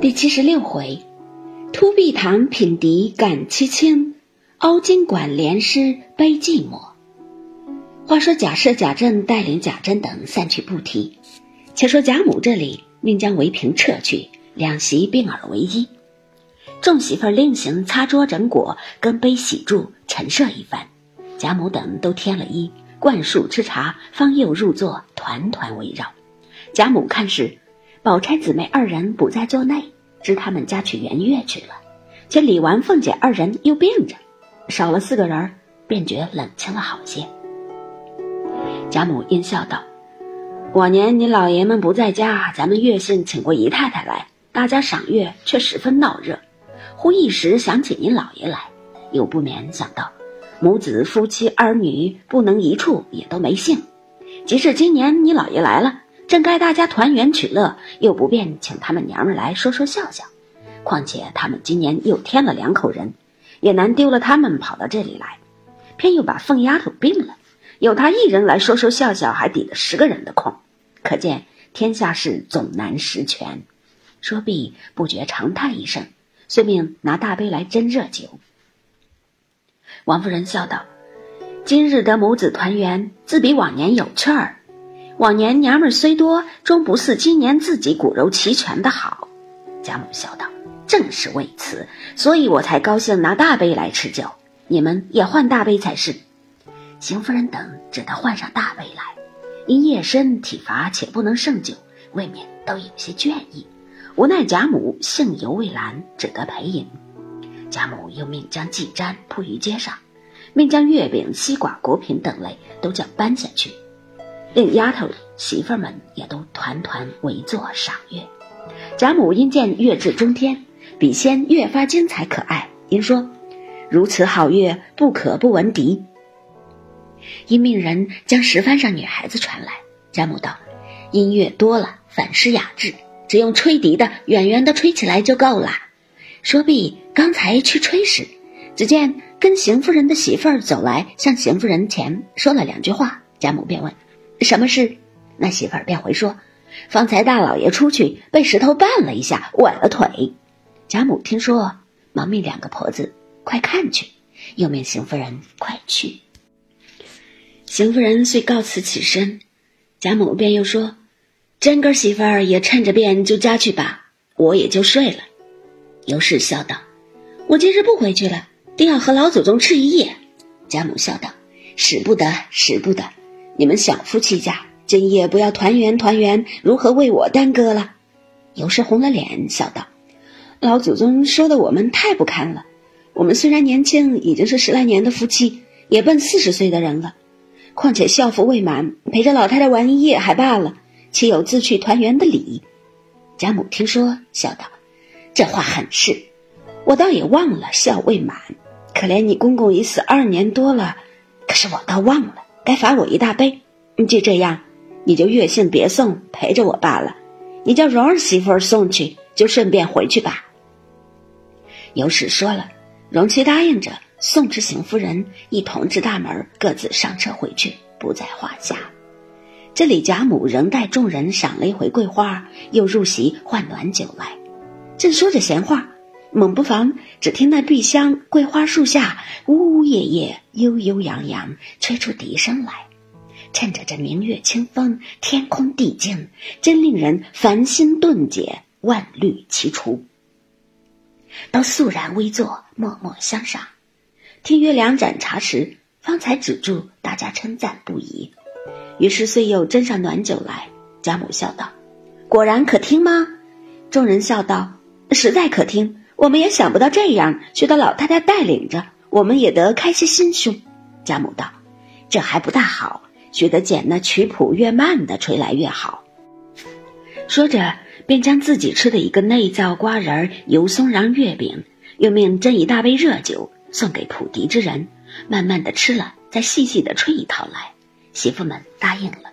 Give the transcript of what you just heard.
第七十六回，突壁堂品笛感凄清，凹金馆联诗悲寂寞。话说贾赦、贾政带领贾珍等散去不提，且说贾母这里命将围屏撤去，两席并耳为一。众媳妇儿另行擦桌整果，跟杯洗箸，陈设一番。贾母等都添了衣，灌漱吃茶，方又入座，团团围绕。贾母看时宝钗姊妹二人不在座内，知他们家去圆月去了，且李纨、凤姐二人又病着，少了四个人，便觉冷清了好些。贾母阴笑道：“往年你老爷们不在家，咱们月信请过姨太太来，大家赏月却十分闹热。忽一时想起您老爷来，又不免想到母子夫妻儿女不能一处，也都没幸。即使今年你老爷来了，正该大家团圆取乐，又不便请他们娘们来说说笑笑。况且他们今年又添了两口人，也难丢了他们跑到这里来，偏又把凤丫头病了。”有他一人来说说笑笑，还抵得十个人的空，可见天下事总难十全。说毕，不觉长叹一声，遂命拿大杯来斟热酒。王夫人笑道：“今日得母子团圆，自比往年有趣儿。往年娘们虽多，终不似今年自己骨肉齐全的好。”贾母笑道：“正是为此，所以我才高兴拿大杯来吃酒。你们也换大杯才是。”邢夫人等只得换上大杯来，因夜深体乏，且不能胜酒，未免都有些倦意。无奈贾母性犹未阑，只得陪饮。贾母又命将祭毡铺于街上，命将月饼、西瓜、果品等类都叫搬下去，令丫头媳妇们也都团团围坐赏月。贾母因见月至中天，比仙越发精彩可爱，因说：“如此好月，不可不闻笛。”因命人将石幡上女孩子传来，贾母道：“音乐多了，反失雅致，只用吹笛的远远的吹起来就够了。”说毕，刚才去吹时，只见跟邢夫人的媳妇儿走来，向邢夫人前说了两句话。贾母便问：“什么事？”那媳妇儿便回说：“方才大老爷出去，被石头绊了一下，崴了腿。”贾母听说，忙命两个婆子快看去，又命邢夫人快去。邢夫人遂告辞起身，贾母便又说：“真哥媳妇儿也趁着便就家去吧，我也就睡了。”尤氏笑道：“我今日不回去了，定要和老祖宗吃一夜。”贾母笑道：“使不得，使不得！你们小夫妻家今夜不要团圆团圆，如何为我耽搁了？”尤氏红了脸，笑道：“老祖宗说的我们太不堪了。我们虽然年轻，已经是十来年的夫妻，也奔四十岁的人了。”况且孝服未满，陪着老太太玩一夜还罢了，岂有自去团圆的理？贾母听说，笑道：“这话很是，我倒也忘了孝未满。可怜你公公已死二年多了，可是我倒忘了，该罚我一大杯。你就这样，你就月信别送，陪着我罢了。你叫蓉儿媳妇送去，就顺便回去吧。”尤氏说了，荣妻答应着。送之行夫人一同至大门，各自上车回去，不在话下。这里贾母仍带众人赏了一回桂花，又入席换暖酒来。正说着闲话，猛不防只听那碧香桂花树下呜呜咽咽、悠悠扬扬吹出笛声来。趁着这明月清风，天空地静，真令人烦心顿解，万虑齐除。都肃然微坐，默默相赏。听约两盏茶时，方才止住，大家称赞不已。于是遂又斟上暖酒来。贾母笑道：“果然可听吗？”众人笑道：“实在可听。我们也想不到这样，却得老太太带领着，我们也得开些心胸。”贾母道：“这还不大好，须得捡那曲谱越慢的吹来越好。”说着，便将自己吃的一个内造瓜仁、油松瓤月饼，又命斟一大杯热酒。送给普笛之人，慢慢的吃了，再细细的吹一套来。媳妇们答应了。